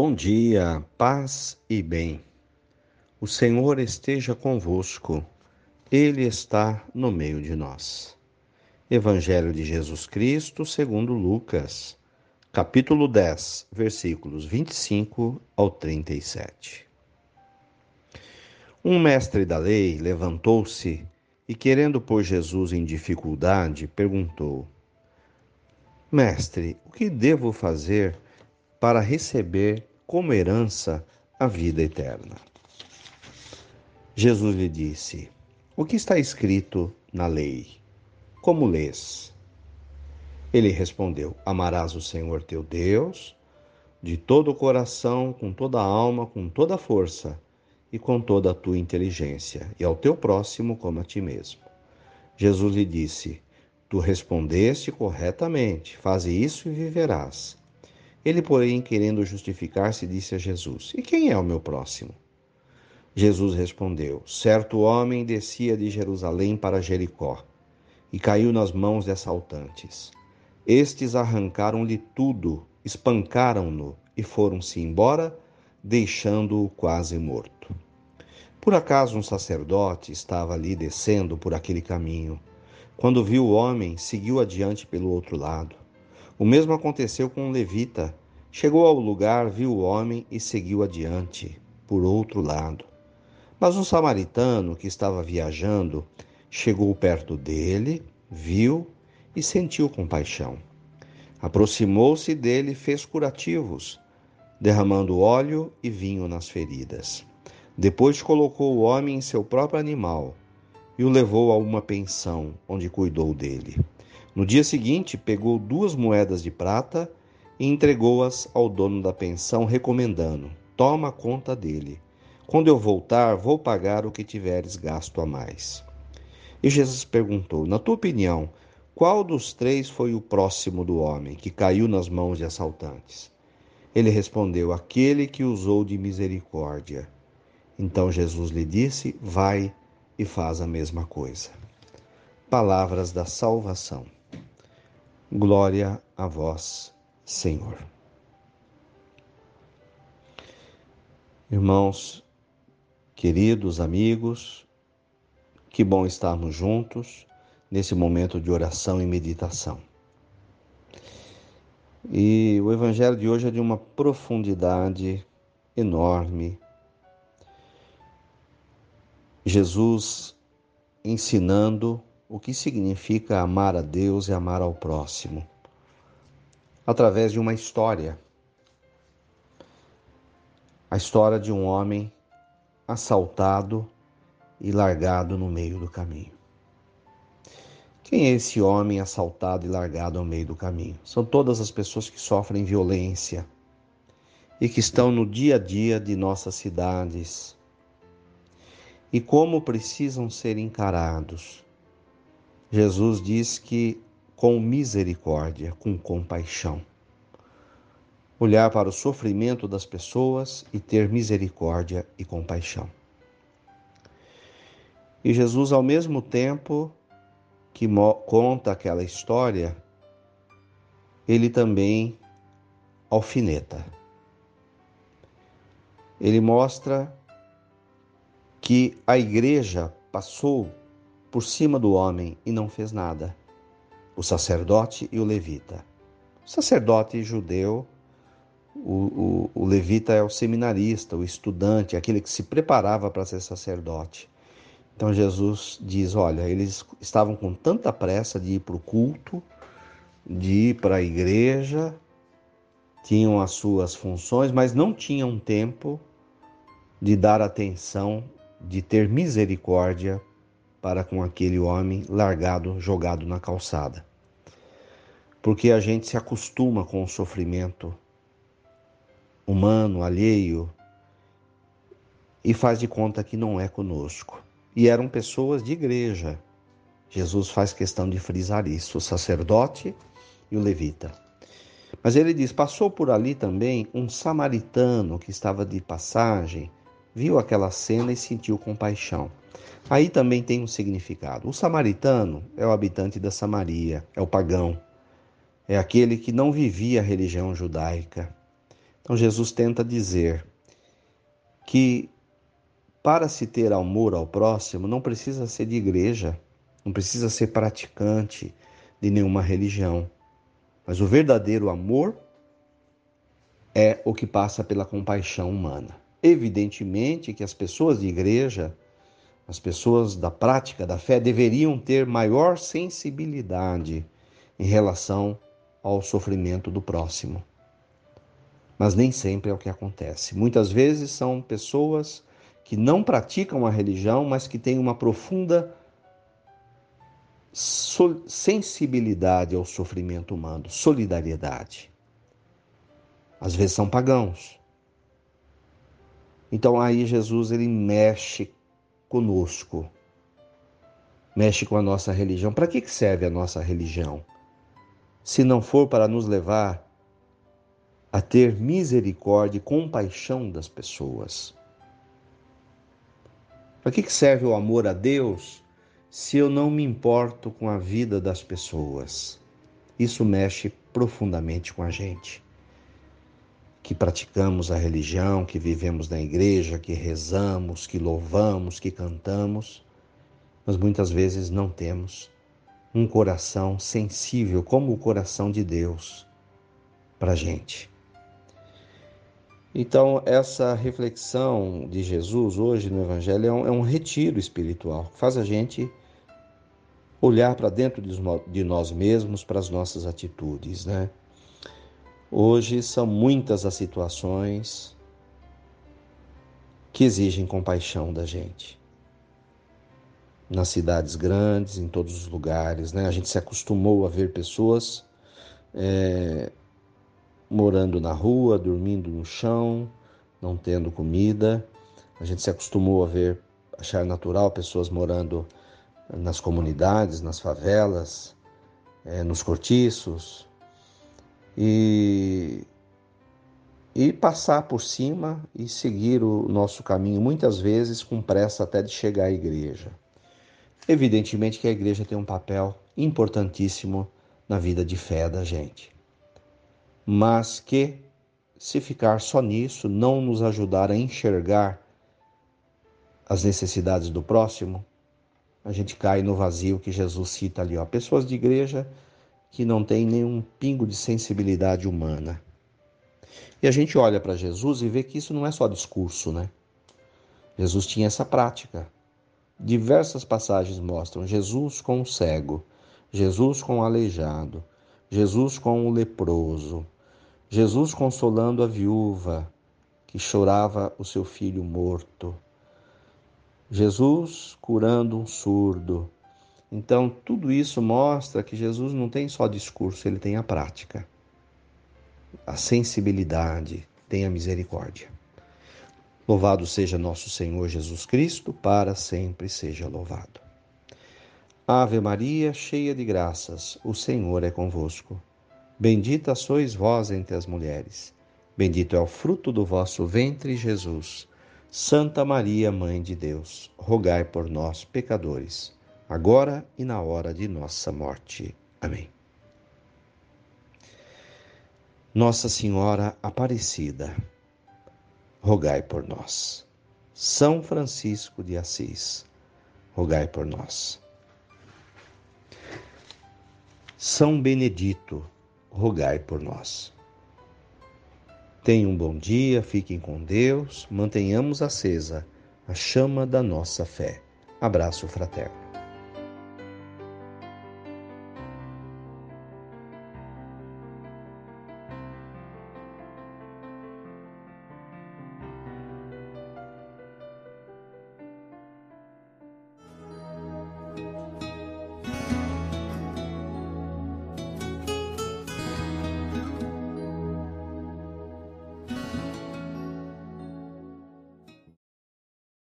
Bom dia, paz e bem. O Senhor esteja convosco, Ele está no meio de nós. Evangelho de Jesus Cristo, segundo Lucas, capítulo 10, versículos 25 ao 37. Um mestre da lei levantou-se e, querendo pôr Jesus em dificuldade, perguntou: Mestre, o que devo fazer para receber como herança a vida eterna. Jesus lhe disse: O que está escrito na lei? Como lês? Ele respondeu: Amarás o Senhor teu Deus de todo o coração, com toda a alma, com toda a força e com toda a tua inteligência, e ao teu próximo como a ti mesmo. Jesus lhe disse: Tu respondeste corretamente, faze isso e viverás. Ele, porém, querendo justificar-se, disse a Jesus: E quem é o meu próximo? Jesus respondeu: Certo homem descia de Jerusalém para Jericó e caiu nas mãos de assaltantes. Estes arrancaram-lhe tudo, espancaram-no e foram-se embora, deixando-o quase morto. Por acaso um sacerdote estava ali descendo por aquele caminho. Quando viu o homem, seguiu adiante pelo outro lado. O mesmo aconteceu com um levita. Chegou ao lugar, viu o homem e seguiu adiante, por outro lado. Mas um samaritano que estava viajando chegou perto dele, viu e sentiu compaixão. Aproximou-se dele e fez curativos, derramando óleo e vinho nas feridas. Depois colocou o homem em seu próprio animal e o levou a uma pensão, onde cuidou dele. No dia seguinte, pegou duas moedas de prata e entregou-as ao dono da pensão, recomendando: Toma conta dele. Quando eu voltar, vou pagar o que tiveres gasto a mais. E Jesus perguntou: Na tua opinião, qual dos três foi o próximo do homem que caiu nas mãos de assaltantes? Ele respondeu: Aquele que usou de misericórdia. Então Jesus lhe disse: Vai e faz a mesma coisa. Palavras da salvação. Glória a vós, Senhor. Irmãos, queridos amigos, que bom estarmos juntos nesse momento de oração e meditação. E o Evangelho de hoje é de uma profundidade enorme. Jesus ensinando o que significa amar a Deus e amar ao próximo, através de uma história. A história de um homem assaltado e largado no meio do caminho. Quem é esse homem assaltado e largado ao meio do caminho? São todas as pessoas que sofrem violência e que estão no dia a dia de nossas cidades e como precisam ser encarados Jesus diz que com misericórdia, com compaixão. Olhar para o sofrimento das pessoas e ter misericórdia e compaixão. E Jesus, ao mesmo tempo que conta aquela história, ele também alfineta. Ele mostra que a igreja passou por cima do homem e não fez nada. O sacerdote e o levita. O sacerdote judeu, o, o, o levita é o seminarista, o estudante, aquele que se preparava para ser sacerdote. Então Jesus diz: olha, eles estavam com tanta pressa de ir para o culto, de ir para a igreja, tinham as suas funções, mas não tinham tempo de dar atenção, de ter misericórdia para com aquele homem largado, jogado na calçada. Porque a gente se acostuma com o sofrimento humano, alheio, e faz de conta que não é conosco. E eram pessoas de igreja. Jesus faz questão de frisar isso, o sacerdote e o levita. Mas ele diz: passou por ali também um samaritano que estava de passagem, viu aquela cena e sentiu compaixão. Aí também tem um significado. O samaritano é o habitante da Samaria, é o pagão, é aquele que não vivia a religião judaica. Então Jesus tenta dizer que para se ter amor ao próximo não precisa ser de igreja, não precisa ser praticante de nenhuma religião. Mas o verdadeiro amor é o que passa pela compaixão humana. Evidentemente que as pessoas de igreja, as pessoas da prática da fé, deveriam ter maior sensibilidade em relação ao sofrimento do próximo. Mas nem sempre é o que acontece. Muitas vezes são pessoas que não praticam a religião, mas que têm uma profunda sensibilidade ao sofrimento humano, solidariedade às vezes são pagãos. Então aí Jesus ele mexe conosco, mexe com a nossa religião. Para que serve a nossa religião? Se não for para nos levar a ter misericórdia e compaixão das pessoas. Para que serve o amor a Deus se eu não me importo com a vida das pessoas? Isso mexe profundamente com a gente que praticamos a religião, que vivemos na igreja, que rezamos, que louvamos, que cantamos, mas muitas vezes não temos um coração sensível como o coração de Deus para a gente. Então, essa reflexão de Jesus hoje no Evangelho é um, é um retiro espiritual, faz a gente olhar para dentro de nós mesmos, para as nossas atitudes, né? Hoje são muitas as situações que exigem compaixão da gente. Nas cidades grandes, em todos os lugares, né? A gente se acostumou a ver pessoas é, morando na rua, dormindo no chão, não tendo comida. A gente se acostumou a ver, achar natural pessoas morando nas comunidades, nas favelas, é, nos cortiços, e, e passar por cima e seguir o nosso caminho, muitas vezes com pressa até de chegar à igreja. Evidentemente que a igreja tem um papel importantíssimo na vida de fé da gente, mas que, se ficar só nisso, não nos ajudar a enxergar as necessidades do próximo, a gente cai no vazio que Jesus cita ali. Ó. Pessoas de igreja que não tem nenhum pingo de sensibilidade humana. E a gente olha para Jesus e vê que isso não é só discurso, né? Jesus tinha essa prática. Diversas passagens mostram Jesus com o cego, Jesus com o aleijado, Jesus com o leproso, Jesus consolando a viúva que chorava o seu filho morto, Jesus curando um surdo, então, tudo isso mostra que Jesus não tem só discurso, ele tem a prática, a sensibilidade, tem a misericórdia. Louvado seja nosso Senhor Jesus Cristo, para sempre seja louvado. Ave Maria, cheia de graças, o Senhor é convosco. Bendita sois vós entre as mulheres. Bendito é o fruto do vosso ventre, Jesus. Santa Maria, Mãe de Deus, rogai por nós, pecadores agora e na hora de nossa morte. Amém. Nossa Senhora Aparecida, rogai por nós. São Francisco de Assis, rogai por nós. São Benedito, rogai por nós. Tenham um bom dia, fiquem com Deus, mantenhamos acesa a chama da nossa fé. Abraço fraterno.